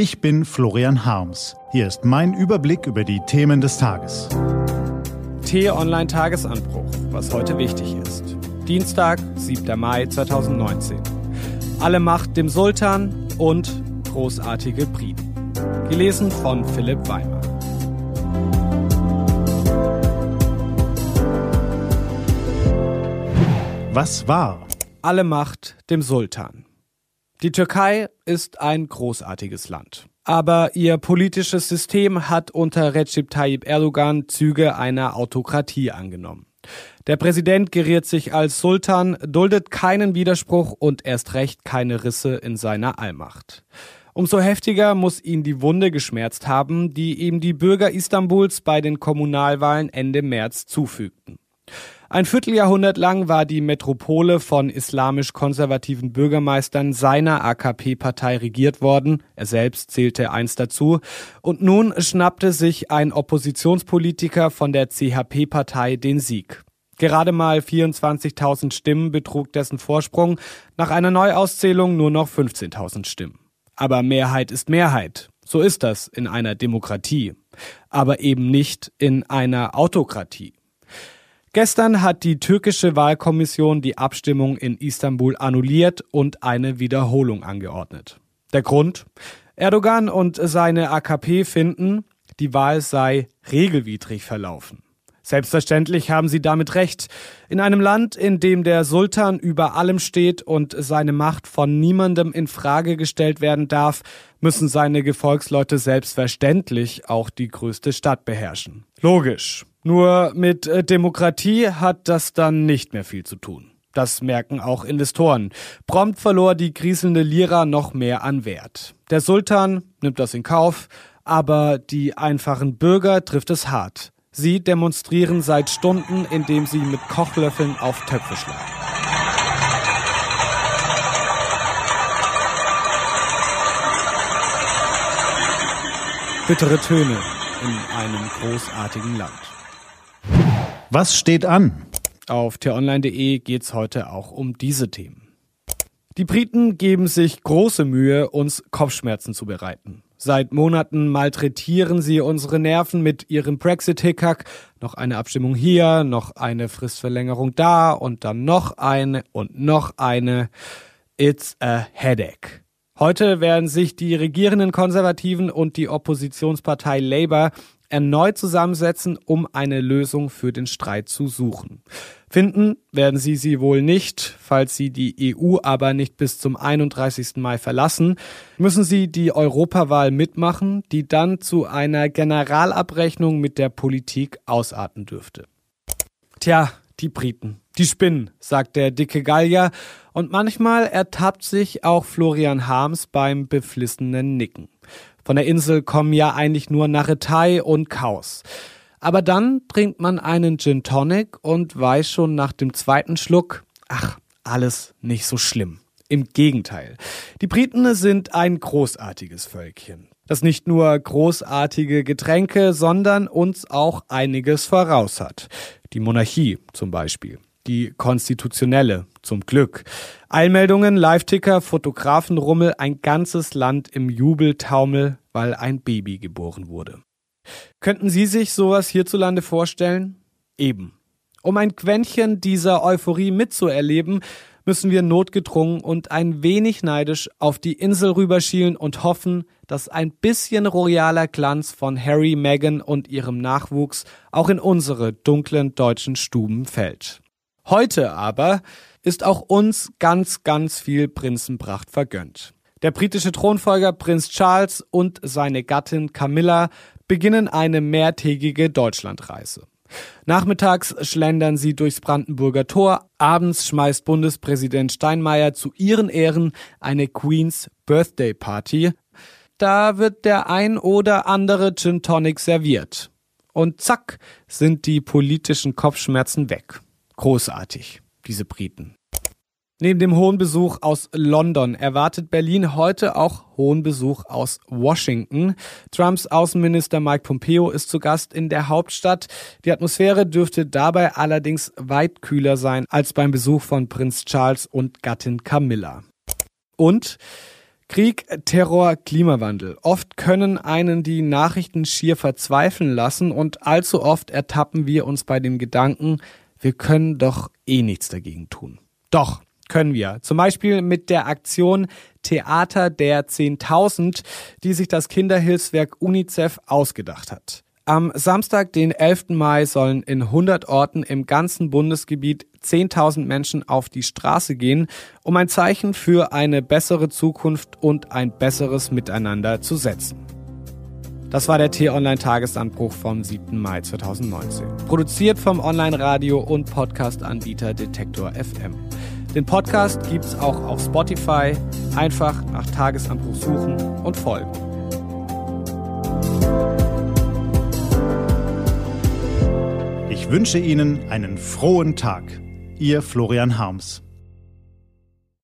Ich bin Florian Harms. Hier ist mein Überblick über die Themen des Tages. T-Online Tagesanbruch, was heute wichtig ist. Dienstag, 7. Mai 2019. Alle Macht dem Sultan und großartige Briten. Gelesen von Philipp Weimer. Was war? Alle Macht dem Sultan. Die Türkei ist ein großartiges Land. Aber ihr politisches System hat unter Recep Tayyip Erdogan Züge einer Autokratie angenommen. Der Präsident geriert sich als Sultan, duldet keinen Widerspruch und erst recht keine Risse in seiner Allmacht. Umso heftiger muss ihn die Wunde geschmerzt haben, die ihm die Bürger Istanbuls bei den Kommunalwahlen Ende März zufügten. Ein Vierteljahrhundert lang war die Metropole von islamisch-konservativen Bürgermeistern seiner AKP-Partei regiert worden. Er selbst zählte einst dazu. Und nun schnappte sich ein Oppositionspolitiker von der CHP-Partei den Sieg. Gerade mal 24.000 Stimmen betrug dessen Vorsprung, nach einer Neuauszählung nur noch 15.000 Stimmen. Aber Mehrheit ist Mehrheit. So ist das in einer Demokratie. Aber eben nicht in einer Autokratie. Gestern hat die türkische Wahlkommission die Abstimmung in Istanbul annulliert und eine Wiederholung angeordnet. Der Grund? Erdogan und seine AKP finden, die Wahl sei regelwidrig verlaufen. Selbstverständlich haben sie damit recht. In einem Land, in dem der Sultan über allem steht und seine Macht von niemandem in Frage gestellt werden darf, müssen seine Gefolgsleute selbstverständlich auch die größte Stadt beherrschen. Logisch. Nur mit äh, Demokratie hat das dann nicht mehr viel zu tun. Das merken auch Investoren. Prompt verlor die kriselnde Lira noch mehr an Wert. Der Sultan nimmt das in Kauf, aber die einfachen Bürger trifft es hart. Sie demonstrieren seit Stunden, indem sie mit Kochlöffeln auf Töpfe schlagen. Bittere Töne in einem großartigen Land. Was steht an? Auf t-online.de geht's heute auch um diese Themen. Die Briten geben sich große Mühe, uns Kopfschmerzen zu bereiten. Seit Monaten malträtieren sie unsere Nerven mit ihrem Brexit-Hickhack. Noch eine Abstimmung hier, noch eine Fristverlängerung da und dann noch eine und noch eine. It's a headache. Heute werden sich die regierenden Konservativen und die Oppositionspartei Labour erneut zusammensetzen, um eine Lösung für den Streit zu suchen. Finden werden sie sie wohl nicht, falls sie die EU aber nicht bis zum 31. Mai verlassen, müssen sie die Europawahl mitmachen, die dann zu einer Generalabrechnung mit der Politik ausarten dürfte. Tja, die Briten. Die spinnen, sagt der dicke Gallier, und manchmal ertappt sich auch Florian Harms beim beflissenen Nicken. Von der Insel kommen ja eigentlich nur Narretei und Chaos. Aber dann trinkt man einen Gin Tonic und weiß schon nach dem zweiten Schluck, ach, alles nicht so schlimm. Im Gegenteil. Die Briten sind ein großartiges Völkchen, das nicht nur großartige Getränke, sondern uns auch einiges voraus hat. Die Monarchie zum Beispiel. Die konstitutionelle, zum Glück. Eilmeldungen, Live-Ticker, Fotografenrummel, ein ganzes Land im Jubeltaumel, weil ein Baby geboren wurde. Könnten Sie sich sowas hierzulande vorstellen? Eben. Um ein Quäntchen dieser Euphorie mitzuerleben, müssen wir notgedrungen und ein wenig neidisch auf die Insel rüberschielen und hoffen, dass ein bisschen royaler Glanz von Harry, Meghan und ihrem Nachwuchs auch in unsere dunklen deutschen Stuben fällt. Heute aber ist auch uns ganz, ganz viel Prinzenpracht vergönnt. Der britische Thronfolger Prinz Charles und seine Gattin Camilla beginnen eine mehrtägige Deutschlandreise. Nachmittags schlendern sie durchs Brandenburger Tor, abends schmeißt Bundespräsident Steinmeier zu ihren Ehren eine Queen's Birthday Party. Da wird der ein oder andere Gin Tonic serviert. Und zack sind die politischen Kopfschmerzen weg. Großartig, diese Briten. Neben dem hohen Besuch aus London erwartet Berlin heute auch hohen Besuch aus Washington. Trumps Außenminister Mike Pompeo ist zu Gast in der Hauptstadt. Die Atmosphäre dürfte dabei allerdings weit kühler sein als beim Besuch von Prinz Charles und Gattin Camilla. Und Krieg, Terror, Klimawandel. Oft können einen die Nachrichten schier verzweifeln lassen und allzu oft ertappen wir uns bei dem Gedanken, wir können doch eh nichts dagegen tun. Doch, können wir. Zum Beispiel mit der Aktion Theater der 10.000, die sich das Kinderhilfswerk UNICEF ausgedacht hat. Am Samstag, den 11. Mai, sollen in 100 Orten im ganzen Bundesgebiet 10.000 Menschen auf die Straße gehen, um ein Zeichen für eine bessere Zukunft und ein besseres Miteinander zu setzen. Das war der T-Online-Tagesanbruch vom 7. Mai 2019. Produziert vom Online-Radio- und Podcast-Anbieter Detektor FM. Den Podcast gibt's auch auf Spotify. Einfach nach Tagesanbruch suchen und folgen. Ich wünsche Ihnen einen frohen Tag. Ihr Florian Harms.